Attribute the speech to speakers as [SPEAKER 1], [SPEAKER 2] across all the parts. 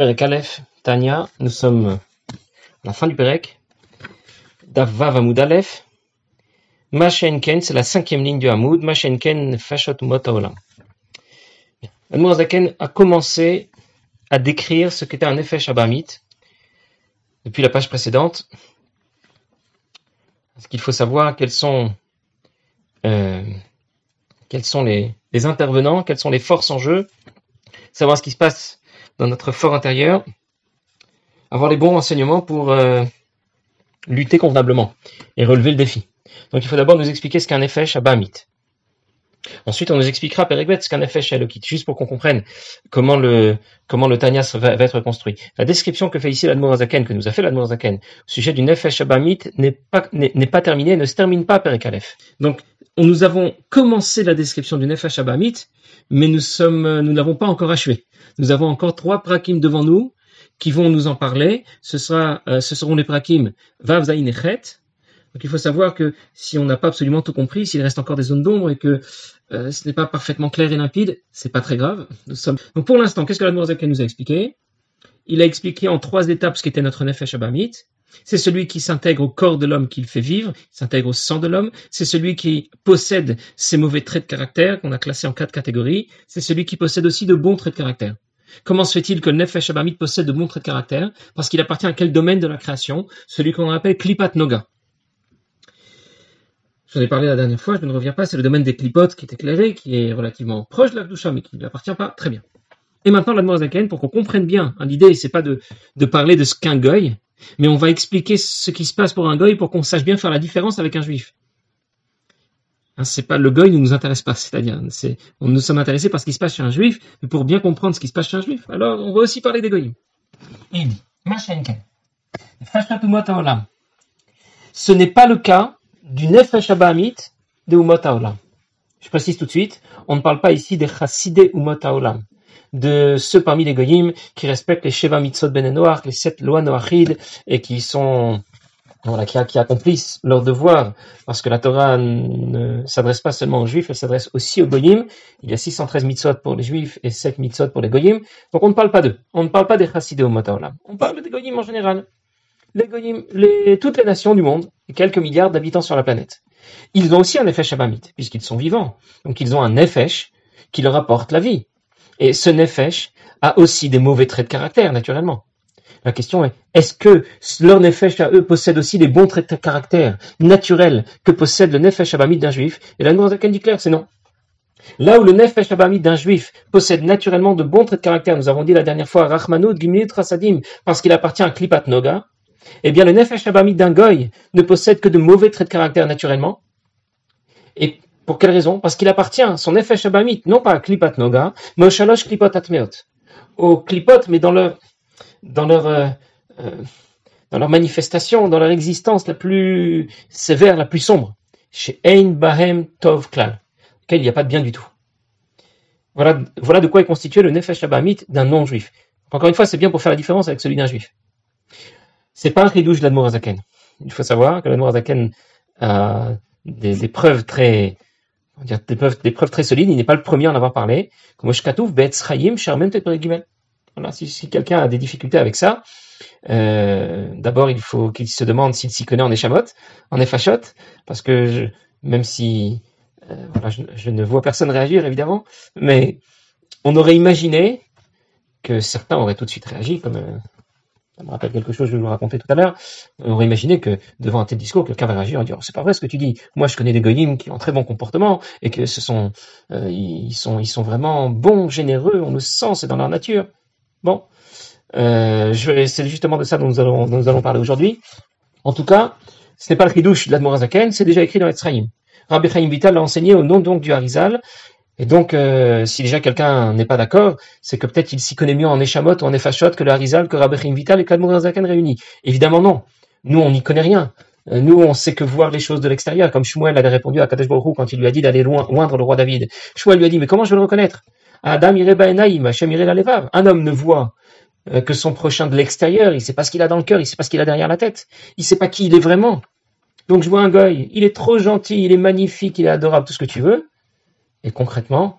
[SPEAKER 1] Perek Aleph, Tania, nous sommes à la fin du Perek. Davav Hamoud Aleph. Mashenken, c'est la cinquième ligne du Hamoud. Mashenken Fashot Mot Haolam. Zaken a commencé à décrire ce qu'était un effet Shabamit depuis la page précédente. Parce qu'il faut savoir quels sont, euh, quels sont les intervenants, quelles sont les forces en jeu, savoir ce qui se passe dans notre fort intérieur, avoir les bons renseignements pour euh, lutter convenablement et relever le défi. Donc il faut d'abord nous expliquer ce qu'est un effet Shabamit. Ensuite, on nous expliquera Périgvet ce qu'un effet Shalokit, juste pour qu'on comprenne comment le, comment le Tanya va, être construit. La description que fait ici l'Admorazaken, que nous a fait l'Admorazaken, au sujet du Nefesh Shabamit, n'est pas, n'est, pas terminée, ne se termine pas Périkalef. Donc, nous avons commencé la description du Nefesh Shabamit, mais nous sommes, nous n'avons pas encore achevé. Nous avons encore trois prakim devant nous qui vont nous en parler. Ce sera, euh, ce seront les prakim Vav Zayin Donc il faut savoir que si on n'a pas absolument tout compris, s'il reste encore des zones d'ombre et que euh, ce n'est pas parfaitement clair et limpide, c'est pas très grave. Donc pour l'instant, qu'est-ce que la Noirzaken nous a expliqué? Il a expliqué en trois étapes ce qu'était notre Nefesh Abamit. C'est celui qui s'intègre au corps de l'homme qu'il fait vivre, s'intègre au sang de l'homme. C'est celui qui possède ses mauvais traits de caractère, qu'on a classés en quatre catégories. C'est celui qui possède aussi de bons traits de caractère. Comment se fait-il que le Nefesh Abamit possède de bons traits de caractère? Parce qu'il appartient à quel domaine de la création? Celui qu'on appelle Klipat Noga. J'en ai parlé la dernière fois, je ne reviens pas, c'est le domaine des clipotes qui est éclairé, qui est relativement proche de la mais qui ne lui appartient pas très bien. Et maintenant, la Zaken, pour qu'on comprenne bien, hein, l'idée, c'est pas de, parler de ce qu'un goy, mais on va expliquer ce qui se passe pour un goy pour qu'on sache bien faire la différence avec un juif. Hein, c'est pas le goy ne nous intéresse pas, c'est-à-dire, nous sommes intéressés par ce qui se passe chez un juif, mais pour bien comprendre ce qui se passe chez un juif, alors on va aussi parler des goyim. Ce n'est pas le cas du Nefesh Abahamit de Umot Haolam. Je précise tout de suite, on ne parle pas ici des Chassidé Umot Haolam, de ceux parmi les Goyim qui respectent les Sheva Mitzot Ben Noach, les sept lois Noachid, et qui sont voilà, qui, accomplissent leur devoir, parce que la Torah ne s'adresse pas seulement aux Juifs, elle s'adresse aussi aux Goyim. Il y a 613 mitzvot pour les Juifs et 7 mitzvot pour les Goyim. Donc on ne parle pas d'eux. On ne parle pas des Chassidé Umot Haolam. On parle des Goyim en général les toutes les nations du monde, quelques milliards d'habitants sur la planète. Ils ont aussi un Nefesh Abamit, puisqu'ils sont vivants. Donc ils ont un Nefesh qui leur apporte la vie. Et ce Nefesh a aussi des mauvais traits de caractère, naturellement. La question est, est-ce que leur Nefesh à eux possède aussi les bons traits de caractère naturels que possède le Nefesh Abamit d'un juif? Et la Zaken dit clair, c'est non. Là où le Nefesh Abamit d'un juif possède naturellement de bons traits de caractère, nous avons dit la dernière fois, Rachmanoud, Gimlit, Rasadim, parce qu'il appartient à Klipat Noga, eh bien, le Nefesh Abamit d'un goy ne possède que de mauvais traits de caractère naturellement. Et pour quelle raison? Parce qu'il appartient, son Nefesh Abamit, non pas à Klipat Noga, mais au Shalosh Klipot Atmeot. Aux Klipot, mais euh, euh, dans leur manifestation, dans leur existence la plus sévère, la plus sombre. Chez Ein Bahem Tov Klal, auquel il n'y a pas de bien du tout. Voilà, voilà de quoi est constitué le Nefesh Abamit d'un non-juif. Encore une fois, c'est bien pour faire la différence avec celui d'un juif. C'est pas un chidouche de l'Admorazaken. Il faut savoir que l'Admorazaken a des, preuves très, des preuves, très solides. Il n'est pas le premier à en avoir parlé. Voilà, si, quelqu'un a des difficultés avec ça, euh, d'abord il faut qu'il se demande s'il s'y connaît en échamot, en effachot, parce que même si euh, voilà, je, je, ne vois personne réagir évidemment, mais on aurait imaginé que certains auraient tout de suite réagi, comme euh, ça me rappelle quelque chose je vais vous raconter tout à l'heure, on aurait imaginé que devant un tel discours, quelqu'un va réagir en disant c'est pas vrai ce que tu dis. Moi, je connais des goyim qui ont très bon comportement et que ce sont, euh, ils sont, ils sont vraiment bons, généreux, on le sent, c'est dans leur nature. Bon, euh, c'est justement de ça dont nous allons, nous allons parler aujourd'hui. En tout cas, ce n'est pas le chidouche de l'Admorazaken, c'est déjà écrit dans l'Etzraïm. Rabbi Chaim Vital l'a enseigné au nom donc du Harizal, et donc, euh, si déjà quelqu'un n'est pas d'accord, c'est que peut-être il s'y connaît mieux en Eshamot ou en Efashot que le Harizal, que Rabbi Vital et que Zaken réunis. Évidemment, non. Nous, on n'y connaît rien. Euh, nous, on sait que voir les choses de l'extérieur, comme Shmuel avait répondu à Kadesh Baruch quand il lui a dit d'aller loin, oindre le roi David. Shmuel lui a dit, mais comment je vais le reconnaître? Adam Un homme ne voit euh, que son prochain de l'extérieur, il sait pas ce qu'il a dans le cœur, il sait pas ce qu'il a derrière la tête, il sait pas qui il est vraiment. Donc je vois un goy, il est trop gentil, il est magnifique, il est adorable, tout ce que tu veux, et concrètement,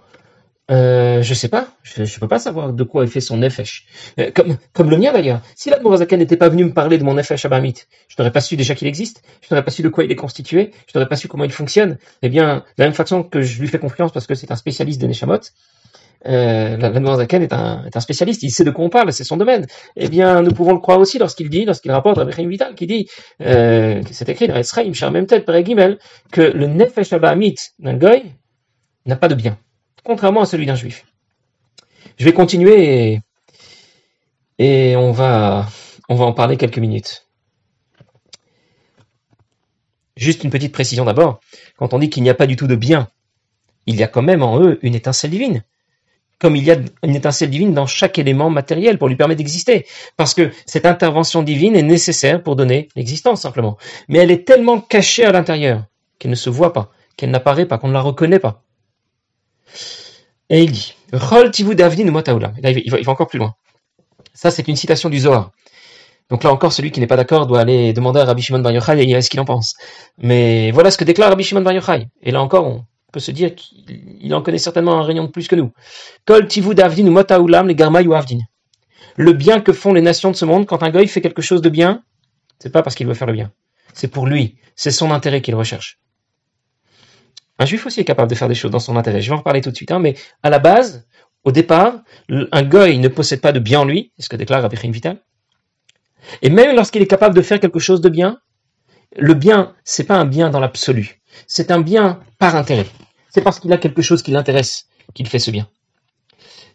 [SPEAKER 1] euh, je sais pas, je, je peux pas savoir de quoi est fait son nefesh. Euh, comme, le mien d'ailleurs. Si l'Admorazaken n'était pas venu me parler de mon nefesh abamit, je n'aurais pas su déjà qu'il existe, je n'aurais pas su de quoi il est constitué, je n'aurais pas su comment il fonctionne. Eh bien, de la même façon que je lui fais confiance parce que c'est un spécialiste de Neshamot, euh, est un, est un spécialiste, il sait de quoi on parle, c'est son domaine. Eh bien, nous pouvons le croire aussi lorsqu'il dit, lorsqu'il rapporte à Chaim Vital, qui dit, euh, c'est écrit dans Esraïm, cher même tête, Gimel, que le nefesh abamit d'un goy n'a pas de bien contrairement à celui d'un juif. Je vais continuer et, on va en parler quelques minutes. Juste une petite précision d'abord. Quand on dit qu'il n'y a pas du tout de bien, il y a quand même en eux une étincelle divine. Comme il y a une étincelle divine dans chaque élément matériel pour lui permettre d'exister. Parce que cette intervention divine est nécessaire pour donner l'existence simplement. Mais elle est tellement cachée à l'intérieur qu'elle ne se voit pas, qu'elle n'apparaît pas, qu'on ne la reconnaît pas. Et il dit, il va, il va encore plus loin. Ça, c'est une citation du Zohar. Donc là encore, celui qui n'est pas d'accord doit aller demander à Rabbi Shimon Bar Yochai et ce qu'il en pense. Mais voilà ce que déclare Rabbi Shimon Bar Yochai. Et là encore, on peut se dire qu'il en connaît certainement un rayon de plus que nous. Kol tivu ou les avdin. Le bien que font les nations de ce monde, quand un goy fait quelque chose de bien, c'est pas parce qu'il veut faire le bien. C'est pour lui. C'est son intérêt qu'il recherche. Un juif aussi est capable de faire des choses dans son intérêt. Je vais en reparler tout de suite, hein, mais à la base, au départ, un goy ne possède pas de bien en lui, c'est ce que déclare Rabbi Vital. Et même lorsqu'il est capable de faire quelque chose de bien, le bien, c'est pas un bien dans l'absolu. C'est un bien par intérêt. C'est parce qu'il a quelque chose qui l'intéresse qu'il fait ce bien.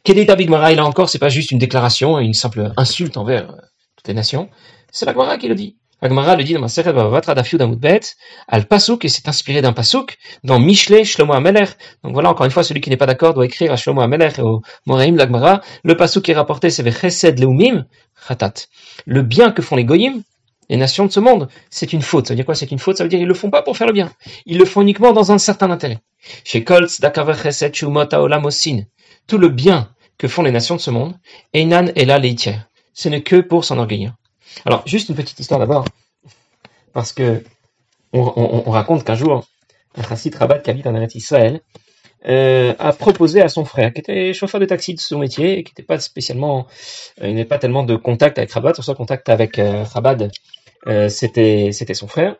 [SPEAKER 1] Kedei David Mara, là encore, c'est pas juste une déclaration, une simple insulte envers euh, toutes les nations. C'est la qui le dit. Agmara le dit dans ma Seret Bavatra Dafiud Amudbet, al Pasuk, et c'est inspiré d'un Pasuk, dans Mishle Shlomo Ameler. Donc voilà, encore une fois, celui qui n'est pas d'accord doit écrire à Shlomo Ameler et au Moraim l'Agmara. Le Pasuk qui est rapporté, c'est Chesed Leumim, Khatat. Le bien que font les Goyim, les nations de ce monde, c'est une faute. Ça veut dire quoi? C'est une faute, ça veut dire qu'ils le font pas pour faire le bien. Ils le font uniquement dans un certain intérêt. Chez Dakaver Chesed Shumot Osin. Tout le bien que font les nations de ce monde, Einan et la Ce n'est que pour s'enorgueillir. Alors, juste une petite histoire d'abord, parce que on, raconte qu'un jour, un chassid rabat qui habite en Israël euh, a proposé à son frère, qui était chauffeur de taxi de son métier, et qui n'était pas spécialement, euh, il n'avait pas tellement de contact avec Rabat, son contact avec euh, euh, c'était c'était son frère.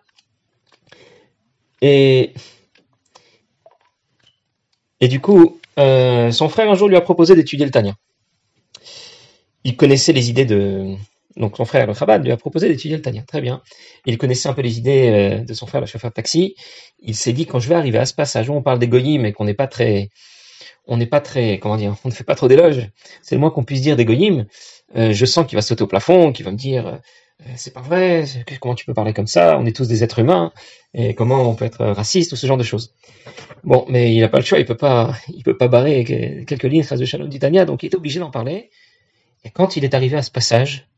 [SPEAKER 1] Et et du coup, son frère un jour lui a proposé d'étudier le Tania. Il connaissait les idées de donc son frère, le Chabad, lui a proposé d'étudier le Tania. Très bien. Il connaissait un peu les idées euh, de son frère, le chauffeur de taxi. Il s'est dit, quand je vais arriver à ce passage où on parle des goyim et qu'on n'est pas très, on n'est pas très, comment dire, on ne fait pas trop d'éloges, c'est le moins qu'on puisse dire des goyim, euh, je sens qu'il va sauter au plafond, qu'il va me dire, euh, c'est pas vrai, comment tu peux parler comme ça, on est tous des êtres humains, et comment on peut être raciste, ou ce genre de choses. Bon, mais il n'a pas le choix, il peut pas, il peut pas barrer quelques lignes de Shalom du Tania, donc il est obligé d'en parler. Et quand il est arrivé à ce passage,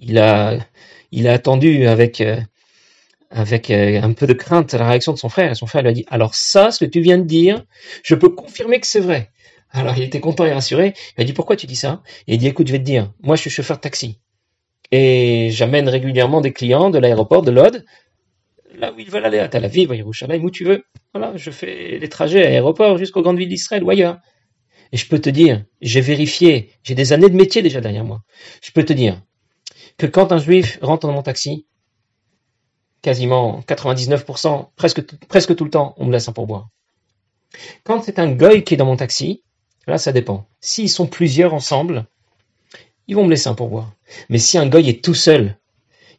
[SPEAKER 1] il a, attendu avec, euh, euh, un peu de crainte la réaction de son frère. Et son frère lui a dit, alors ça, ce que tu viens de dire, je peux confirmer que c'est vrai. Alors il était content et rassuré. Il a dit, pourquoi tu dis ça? Et il dit, écoute, je vais te dire, moi je suis chauffeur de taxi. Et j'amène régulièrement des clients de l'aéroport de Lod, là où ils veulent aller, à Tel Aviv, à Yerushalayim, où tu veux. Voilà, je fais les trajets à l'aéroport jusqu'aux grandes villes d'Israël ou ailleurs. Et je peux te dire, j'ai vérifié, j'ai des années de métier déjà derrière moi. Je peux te dire, que quand un juif rentre dans mon taxi, quasiment 99%, presque, presque tout le temps, on me laisse un pourboire. Quand c'est un goy qui est dans mon taxi, là ça dépend. S'ils sont plusieurs ensemble, ils vont me laisser un pourboire. Mais si un goy est tout seul,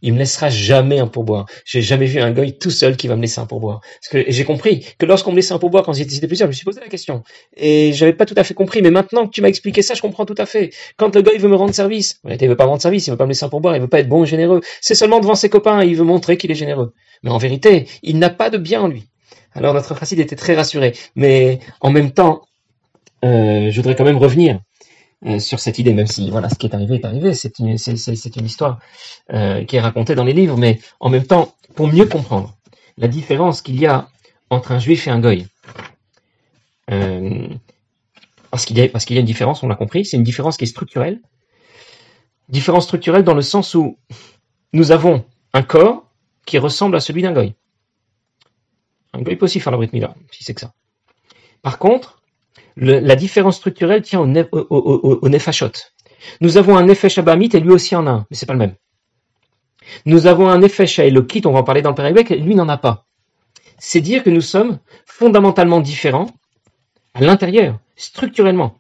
[SPEAKER 1] il me laissera jamais un pourboire. J'ai jamais vu un goy tout seul qui va me laisser un pourboire. Parce que j'ai compris que lorsqu'on me laissait un pourboire quand j'étais plusieurs, je me suis posé la question. Et j'avais pas tout à fait compris. Mais maintenant que tu m'as expliqué ça, je comprends tout à fait. Quand le goy veut me rendre service, il veut pas me rendre service, il veut pas me laisser un pourboire, il veut pas être bon et généreux. C'est seulement devant ses copains, il veut montrer qu'il est généreux. Mais en vérité, il n'a pas de bien en lui. Alors notre chassid était très rassuré. Mais en même temps, euh, je voudrais quand même revenir euh, sur cette idée, même si voilà, ce qui est arrivé est arrivé, c'est une, c'est, c'est une histoire euh, qui est racontée dans les livres, mais en même temps, pour mieux comprendre la différence qu'il y a entre un juif et un goy, euh, parce qu'il y a, parce qu'il y a une différence, on l'a compris, c'est une différence qui est structurelle, différence structurelle dans le sens où nous avons un corps qui ressemble à celui d'un goy. Un goy peut aussi faire la Brit si c'est que ça. Par contre, la différence structurelle tient au, au, nefashot. Nous avons un nefesh abamit et lui aussi en a un, mais c'est pas le même. Nous avons un nefesh elokit, on va en parler dans le Pérébek, lui n'en a pas. C'est dire que nous sommes fondamentalement différents à l'intérieur, structurellement.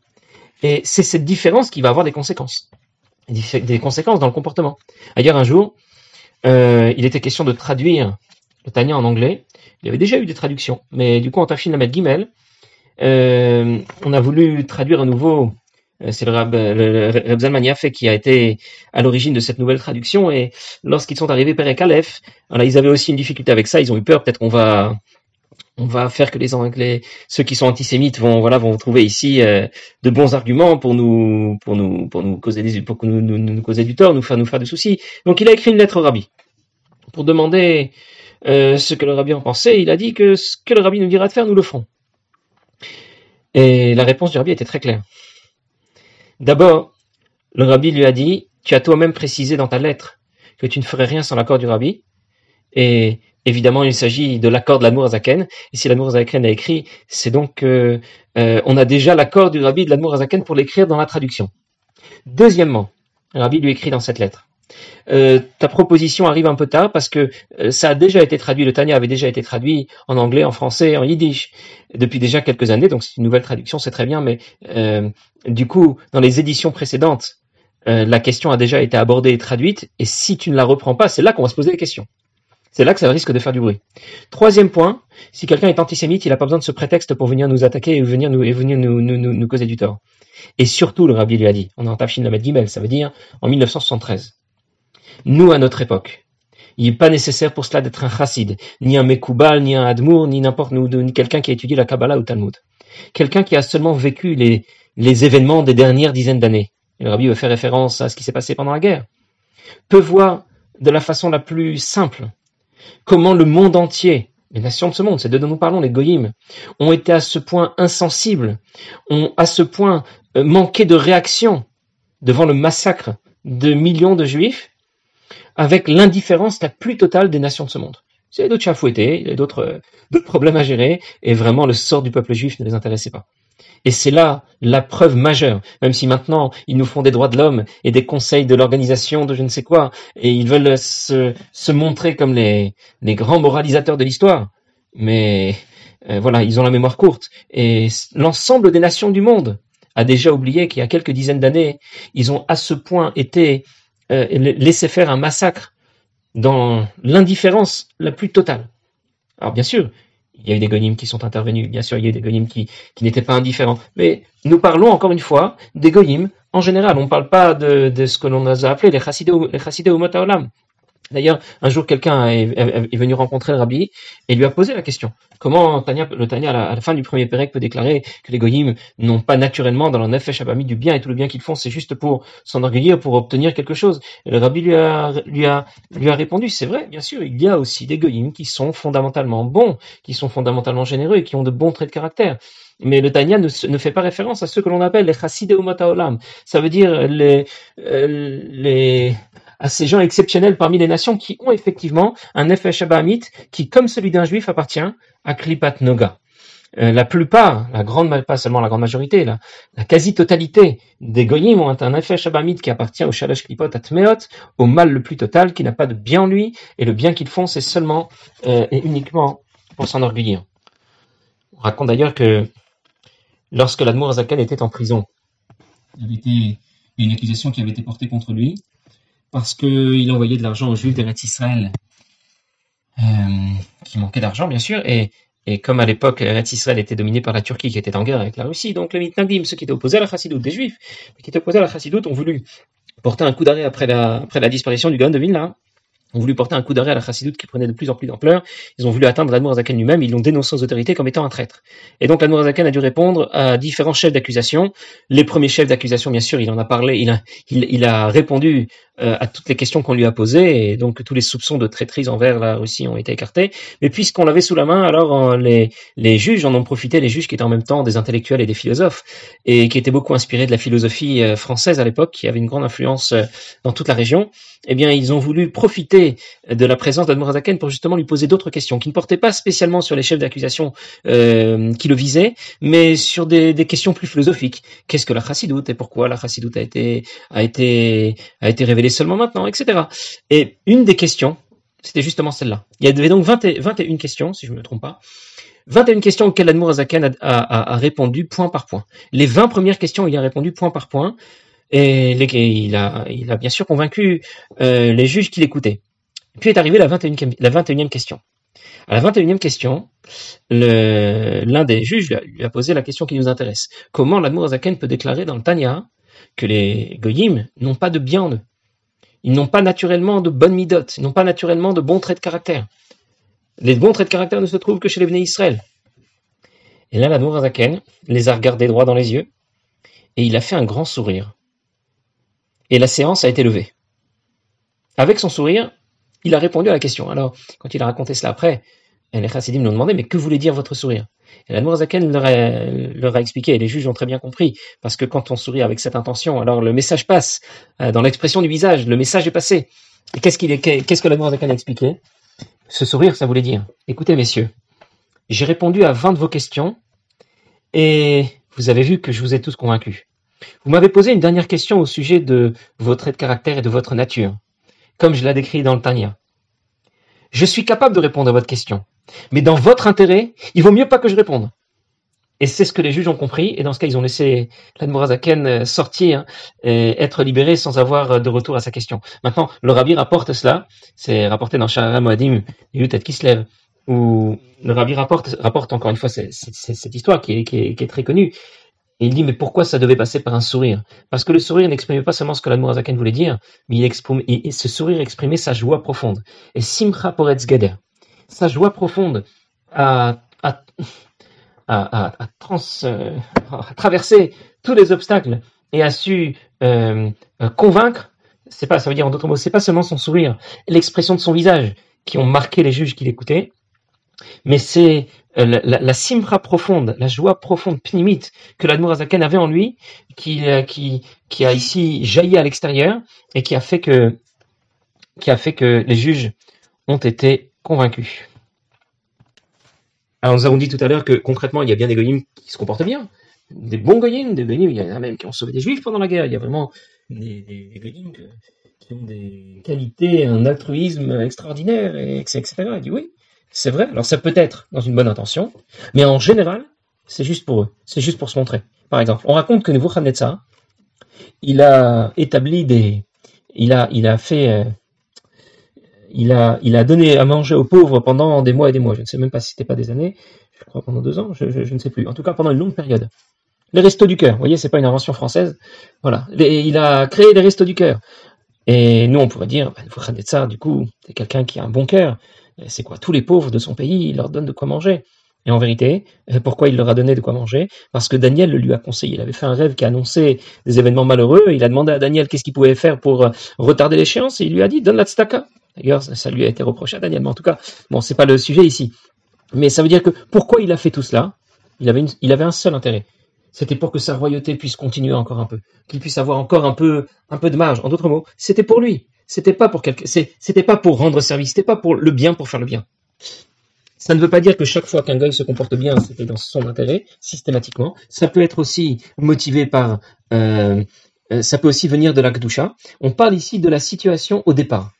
[SPEAKER 1] Et c'est cette différence qui va avoir des conséquences. Des conséquences dans le comportement. Ailleurs, un jour, euh, il était question de traduire le Tania en anglais. Il y avait déjà eu des traductions, mais du coup, en Tafshin Lamed Gimel, euh, on a voulu traduire à nouveau. Euh, c'est le Rab, le, Zalman qui a été à l'origine de cette nouvelle traduction. Et lorsqu'ils sont arrivés Père Aleph, voilà, ils avaient aussi une difficulté avec ça. Ils ont eu peur. Peut-être qu'on va on va faire que les Anglais, ceux qui sont antisémites, vont voilà vont trouver ici euh, de bons arguments pour nous pour nous pour nous causer des pour nous, nous, du tort, nous faire nous faire des soucis. Donc il a écrit une lettre au rabbi pour demander euh, ce que le rabbi en pensait. Il a dit que ce que le rabbi nous dira de faire, nous le ferons. Et la réponse du rabbi était très claire. D'abord, le rabbi lui a dit tu as toi-même précisé dans ta lettre que tu ne ferais rien sans l'accord du rabbi. Et Évidemment, il s'agit de l'accord de l'amour Azaken. Et si l'amour Azaken a écrit, c'est donc euh, a déjà l'accord du rabbi de l'amour Azaken pour l'écrire dans la traduction. Deuxièmement, le rabbi lui écrit dans cette lettre. Euh, ta proposition arrive un peu tard parce que euh, ça a déjà été traduit, le Tanya avait déjà été traduit en anglais, en français, en yiddish depuis déjà quelques années, donc c'est une nouvelle traduction, c'est très bien, mais du coup, dans les éditions précédentes, la question a déjà été abordée et traduite, et si tu ne la reprends pas, c'est là qu'on va se poser des questions. C'est là que ça risque de faire du bruit. Troisième point, si quelqu'un est antisémite, il n'a pas besoin de ce prétexte pour venir nous attaquer et venir nous, et venir nous, causer du tort. Et surtout, le rabbi lui a dit, on est en Tafshin Lamed Gimel, ça veut dire en 1973. Nous, à notre époque, il n'est pas nécessaire pour cela d'être un chassid, ni un Mekoubal, ni un Admour, ni n'importe ni quelqu'un qui a étudié la Kabbalah ou Talmud. Quelqu'un qui a seulement vécu les, événements des dernières dizaines d'années. Le rabbi veut faire référence à ce qui s'est passé pendant la guerre. Peut voir de la façon la plus simple comment le monde entier, les nations de ce monde, c'est de dont nous parlons, les goyim, ont été à ce point insensibles, ont à ce point euh, manqué de réaction devant le massacre de millions de juifs, avec l'indifférence la plus totale des nations de ce monde. C'est d'autres chats fouettés, d'autres problèmes à gérer, et vraiment le sort du peuple juif ne les intéressait pas. Et c'est là la preuve majeure, même si maintenant ils nous font des droits de l'homme et des conseils de l'organisation de je ne sais quoi, et ils veulent se, se montrer comme les, les grands moralisateurs de l'histoire. Mais euh, voilà, ils ont la mémoire courte. Et l'ensemble des nations du monde a déjà oublié qu'il y a quelques dizaines d'années, ils ont à ce point été euh, laissés faire un massacre dans l'indifférence la plus totale. Alors bien sûr, il y a eu des gonimes qui sont intervenus, bien sûr, il y a eu des gonimes qui, n'étaient pas indifférents. Mais nous parlons encore une fois des goyim en général. On ne parle pas de, ce que l'on a appelé les chassidés, les chassidés Olam. D'ailleurs, un jour, quelqu'un est, venu rencontrer le rabbi et lui a posé la question. Comment le Tania, à la, fin du premier Pérec, peut déclarer que les goyim n'ont pas naturellement dans leur nefesh abami du bien et tout le bien qu'ils font, c'est juste pour s'enorgueillir, pour obtenir quelque chose? Et le rabbi lui a, lui a, lui a répondu, c'est vrai, bien sûr, il y a aussi des goyim qui sont fondamentalement bons, qui sont fondamentalement généreux et qui ont de bons traits de caractère. Mais le Tanya ne, fait pas référence à ceux que l'on appelle les chassidé umata olam. Ça veut dire les, euh, les, à ces gens exceptionnels parmi les nations qui ont effectivement un Shabbahamite qui, comme celui d'un juif, appartient à Klipat Noga. Euh, la plupart, la grande, pas seulement la grande majorité, la, quasi-totalité des goyim ont un Shabbahamite qui appartient au Shalash Klipot Atmeot, au mal le plus total, qui n'a pas de bien en lui, et le bien qu'ils font, c'est seulement euh, et uniquement pour s'enorgueillir. On raconte d'ailleurs que lorsque l'Admour Zaken était en prison, il y avait été une accusation qui avait été portée contre lui, parce qu'il envoyait de l'argent aux Juifs d'Eretz Israël, euh, qui manquaient d'argent bien sûr, et, et comme à l'époque Israël était dominé par la Turquie qui était en guerre avec la Russie, donc les Mitnagdim, ceux qui étaient opposés à la Chassidoute des Juifs, qui étaient opposés à la Chassidoute, ont voulu porter un coup d'arrêt après la, après la disparition du Gaon de Vilna, ont voulu porter un coup d'arrêt à la chassidoute qui prenait de plus en plus d'ampleur. Ils ont voulu atteindre l'Admour Zaken lui-même, ils l'ont dénoncé aux autorités comme étant un traître. Et donc l'Admour Zaken a dû répondre à différents chefs d'accusation. Les premiers chefs d'accusation, bien sûr, il en a parlé, il a, il, a répondu euh, à toutes les questions qu'on lui a posées, et donc tous les soupçons de traîtrise envers la Russie ont été écartés. Mais puisqu'on l'avait sous la main, alors les, les juges en ont profité, les juges qui étaient en même temps des intellectuels et des philosophes, et qui étaient beaucoup inspirés de la philosophie euh, française à l'époque, qui avait une grande influence euh, dans toute la région. Eh bien, ils ont voulu profiter de la présence d'Admorazaken pour justement lui poser d'autres questions, qui ne portaient pas spécialement sur les chefs d'accusation euh, qui le visaient, mais sur des, des questions plus philosophiques. Qu'est-ce que la chassidoute et pourquoi la chassidoute a été a été a été révélée seulement maintenant, etc. Et une des questions, c'était justement celle-là. Il y avait donc 20 et, 21 questions, si je ne me trompe pas. 21 questions auxquelles l'Admour Azaken a, répondu point par point. Les 20 premières questions, il a répondu point par point. Et il, a, bien sûr convaincu euh, les juges qui l'écoutaient. Puis est arrivée la 21e, la 21e question. À la 21e question, l'un des juges lui a, posé la question qui nous intéresse. Comment l'Admour Azaken peut déclarer dans le Tanya que les goyim n'ont pas de bien Ils n'ont pas naturellement de bonnes midotes, ils n'ont pas naturellement de bons traits de caractère. Les bons traits de caractère ne se trouvent que chez les Bnei Israël. Et là, la Azaken les a regardés droit dans les yeux et il a fait un grand sourire. Et la séance a été levée. Avec son sourire, il a répondu à la question. Alors, quand il a raconté cela après, les chassidim lui ont demandé, mais que voulait dire votre sourire? Et la Zaken leur a, leur a expliqué, et les juges ont très bien compris, parce que quand on sourit avec cette intention, alors le message passe, euh, dans l'expression du visage, le message est passé. Et qu'est-ce qu'il est, qu'est-ce que la Zaken a expliqué? Ce sourire, ça voulait dire, écoutez messieurs, j'ai répondu à 20 de vos questions, et vous avez vu que je vous ai tous convaincus. Vous m'avez posé une dernière question au sujet de vos traits de caractère et de votre nature, comme je l'ai décrit dans le Tania. Je suis capable de répondre à votre question, mais dans votre intérêt, il vaut mieux pas que je réponde. Et c'est ce que les juges ont compris, et dans ce cas, ils ont laissé l'Admorazaken euh, sortir et être libéré sans avoir de retour à sa question. Maintenant, le rabbi rapporte cela, c'est rapporté dans Shahara Moadim, Yutet Kislev, où le rabbi rapporte, encore une fois cette, histoire qui est, très connue. Il dit, mais pourquoi ça devait passer par un sourire? Parce que le sourire n'exprimait pas seulement ce que l'Admorazaken voulait dire, mais il exprime, ce sourire exprimait sa joie profonde. Et Simcha Poretz Geder, sa joie profonde à, à, euh, tous les obstacles et a su euh, euh, convaincre, c'est pas, ça veut dire en d'autres mots, c'est pas seulement son sourire, l'expression de son visage qui ont marqué les juges qui l'écoutaient, mais c'est la, la, la, profonde, la joie profonde, pnimite, que l'Admorazaken avait en lui, qui a ici jailli à l'extérieur et qui a fait que, qui a fait que les juges ont été convaincus. Alors nous avons dit tout à l'heure que concrètement il y a bien des goyim qui se comportent bien, des bons goyim, des goyim, il y en a même qui ont sauvé des juifs pendant la guerre, il y a vraiment des, des, goyim qui ont des qualités, un altruisme extraordinaire, etc. Il dit oui, c'est vrai, alors ça peut être dans une bonne intention, mais en général, c'est juste pour eux, c'est juste pour se montrer. Par exemple, on raconte que Nebuchadnezzar, il a établi des, il a, il a fait, euh, il a, il a donné à manger aux pauvres pendant des mois et des mois. Je ne sais même pas si c'était pas des années, je crois pendant deux ans, je, ne sais plus. En tout cas, pendant une longue période. Les restos du cœur, vous voyez, c'est pas une invention française. Voilà, il a créé des restos du cœur. Et nous, on pourrait dire, bah, du coup, c'est quelqu'un qui a un bon cœur. C'est quoi? Tous les pauvres de son pays, il leur donne de quoi manger. Et en vérité, euh, pourquoi il leur a donné de quoi manger? Parce que Daniel le lui a conseillé. Il avait fait un rêve qui annonçait des événements malheureux. Il a demandé à Daniel qu'est-ce qu'il pouvait faire pour euh, retarder l'échéance. Et il lui a dit donne la tzedaka. D'ailleurs, ça lui a été reproché à Daniel. Mais en tout cas, bon, c'est pas le sujet ici. Mais ça veut dire que pourquoi il a fait tout cela? Il avait, il avait un seul intérêt. C'était pour que sa royauté puisse continuer encore un peu, qu'il puisse avoir encore un peu, un peu de marge. En d'autres mots, c'était pour lui. C'était pas pour quelque, c'était pas pour rendre service. C'était pas pour le bien pour faire le bien. Ça ne veut pas dire que chaque fois qu'un gars se comporte bien, c'était dans son intérêt, systématiquement. Ça peut être aussi motivé par, euh, euh ça peut aussi venir de la Gdusha. On parle ici de la situation au départ.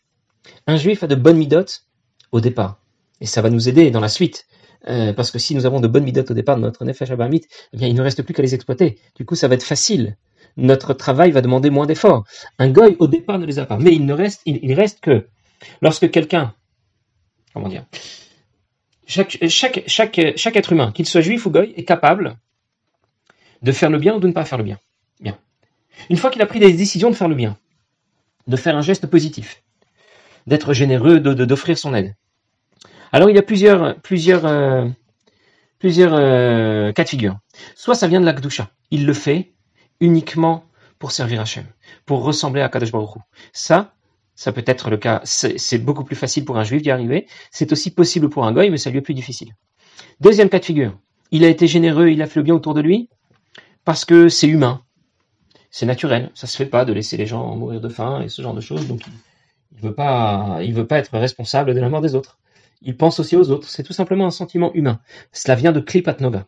[SPEAKER 1] Un juif a de bonnes midotes au départ. Et ça va nous aider dans la suite. Euh, parce que si nous avons de bonnes midotes au départ de notre nefesh abamit, eh bien, il ne reste plus qu'à les exploiter. Du coup, ça va être facile. Notre travail va demander moins d'efforts. Un goy, au départ, ne les a pas. Mais il ne reste, il, reste que lorsque quelqu'un, comment dire, chaque être humain, qu'il soit juif ou goy, est capable de faire le bien ou de ne pas faire le bien. Bien. Une fois qu'il a pris des décisions de faire le bien, de faire un geste positif, d'être généreux, d'offrir son aide. Alors il y a plusieurs, plusieurs, euh, plusieurs euh, cas de figure. Soit ça vient de la Gdusha. Il le fait uniquement pour servir Hachem, pour ressembler à Kadosh Baruch Ça, Ça peut être le cas, c'est beaucoup plus facile pour un juif d'y arriver. C'est aussi possible pour un goy, mais ça lui est plus difficile. Deuxième cas de figure. Il a été généreux, il a fait le bien autour de lui, parce que c'est humain. C'est naturel. Ça se fait pas de laisser les gens mourir de faim et ce genre de choses. Il veut pas, il veut pas être responsable de la mort des autres. Il pense aussi aux autres. C'est tout simplement un sentiment humain. Cela vient de Klipat Noga.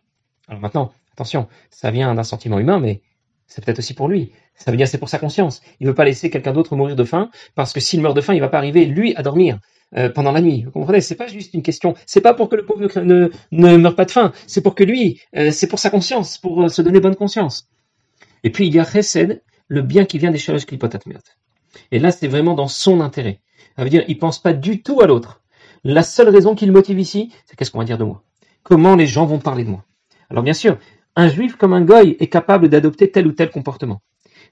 [SPEAKER 1] Alors maintenant, attention, ça vient d'un sentiment humain, mais c'est peut-être aussi pour lui. Ça veut dire c'est pour sa conscience. Il veut pas laisser quelqu'un d'autre mourir de faim, parce que s'il meurt de faim, il va pas arriver lui à dormir euh, pendant la nuit. Vous comprenez? C'est pas juste une question. C'est pas pour que le pauvre ne, ne, meure pas de faim. C'est pour que lui, euh, c'est pour sa conscience, pour euh, se donner bonne conscience. Et puis il y a Chesed, le bien qui vient des Shalosh Klipotatmiot. Et là, c'est vraiment dans son intérêt. Ça veut dire, il pense pas du tout à l'autre. La seule raison qui le motive ici, c'est qu'est-ce qu'on va dire de moi? Comment les gens vont parler de moi? Alors bien sûr, un juif comme un goy est capable d'adopter tel ou tel comportement.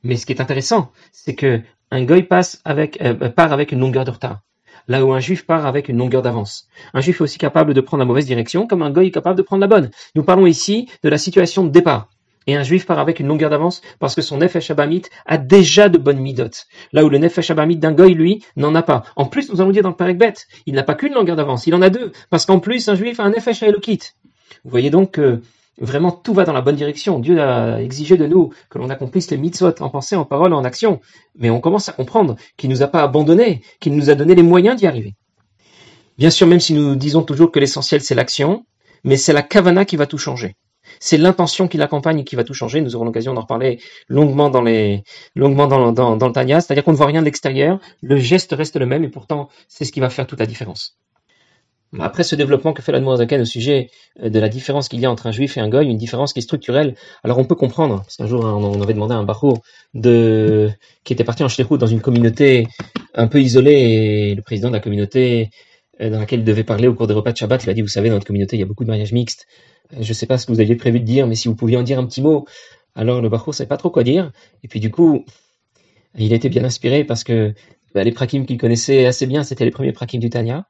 [SPEAKER 1] Mais ce qui est intéressant, c'est que un goy euh, part avec une longueur de retard, là où un juif part avec une longueur d'avance. Un juif est aussi capable de prendre la mauvaise direction, comme un goy est capable de prendre la bonne. Nous parlons ici de la situation de départ. Et un juif part avec une longueur d'avance parce que son nefesh abamit a déjà de bonnes midotes. Là où le nefesh abamit d'un goy, lui, n'en a pas. En plus, nous allons dire dans le Perek il n'a pas qu'une longueur d'avance, il en a deux. Parce qu'en plus, un juif a un nefesh elokit. Vous voyez donc que vraiment tout va dans la bonne direction. Dieu a exigé de nous que l'on accomplisse les mitzvot en pensée, en parole, en action. Mais on commence à comprendre qu'il ne nous a pas abandonnés, qu'il nous a donné les moyens d'y arriver. Bien sûr, même si nous disons toujours que l'essentiel c'est l'action, mais c'est la kavana qui va tout changer. C'est l'intention qui l'accompagne qui va tout changer. Nous aurons l'occasion d'en reparler longuement dans le Tanya. C'est-à-dire qu'on ne voit rien de l'extérieur. Le geste reste le même et pourtant, c'est ce qui va faire toute la différence. Après ce développement que fait la Zaken au sujet euh, de la différence qu'il y a entre un juif et un goy, une différence qui est structurelle, alors on peut comprendre, parce qu'un jour hein, on avait demandé à un de, qui était parti en shlichut dans une communauté un peu isolée, et le président de la communauté dans laquelle il devait parler au cours des repas de Shabbat, il a dit, vous savez, dans notre communauté, il y a beaucoup de mariages mixtes, je ne sais pas ce que vous aviez prévu de dire, mais si vous pouviez en dire un petit mot. Alors le Bachour ne savait pas trop quoi dire. Et puis du coup, il était bien inspiré parce que bah, les prakim qu'il connaissait assez bien, c'était les premiers prakim du Tanya.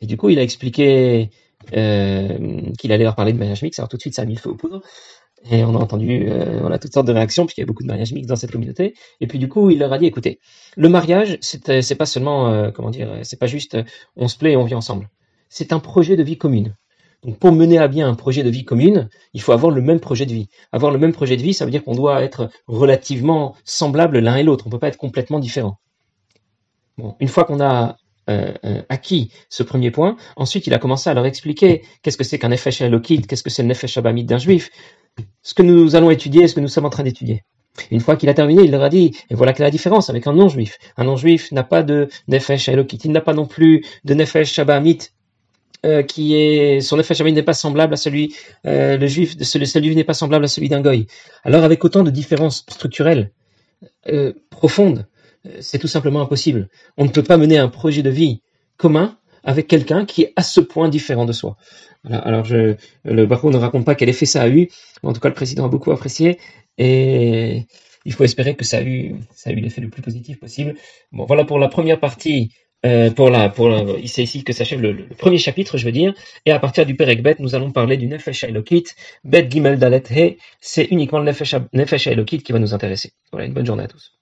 [SPEAKER 1] Et du coup, il a expliqué euh, qu'il allait leur parler de mariage mix. Alors tout de suite, ça a mis le feu aux poudres. Et on a entendu, euh, on a toutes sortes de réactions, puisqu'il y a beaucoup de mariages mix dans cette communauté. Et puis du coup, il leur a dit, écoutez, le mariage, c'est pas seulement, euh, comment dire, c'est pas juste on se plaît et on vit ensemble. C'est un projet de vie commune. Donc pour mener à bien un projet de vie commune, il faut avoir le même projet de vie. Avoir le même projet de vie, ça veut dire qu'on doit être relativement semblables l'un et l'autre. On ne peut pas être complètement différent. Bon, une fois qu'on a euh, euh, acquis ce premier point, ensuite il a commencé à leur expliquer qu'est-ce que c'est qu'un Nefesh Elokit, qu'est-ce que c'est le Nefesh Abamid d'un juif, ce que nous allons étudier, ce que nous sommes en train d'étudier. Une fois qu'il a terminé, il leur a dit, et voilà quelle est la différence avec un non-juif. Un non-juif n'a pas de Nefesh Elokit, il n'a pas non plus de Nefesh Abamid euh, qui est son effet n'est pas semblable à celui euh, le juif de celui n'est pas semblable à celui d'un goy. Alors avec autant de différences structurelles profondes, c'est tout simplement impossible. On ne peut pas mener un projet de vie commun avec quelqu'un qui est à ce point différent de soi. Alors le baron ne raconte pas quel effet ça a eu, en tout cas le président a beaucoup apprécié et il faut espérer que ça a eu l'effet le plus positif possible. Bon voilà pour la première partie euh, pour c'est ici que s'achève le, premier chapitre, je veux dire, et à partir du Perek Bet, nous allons parler du Nefesh Elokit, Bet Gimel Dalet He, c'est uniquement le Nefesh Elokit qui va nous intéresser. Voilà, une bonne journée à tous.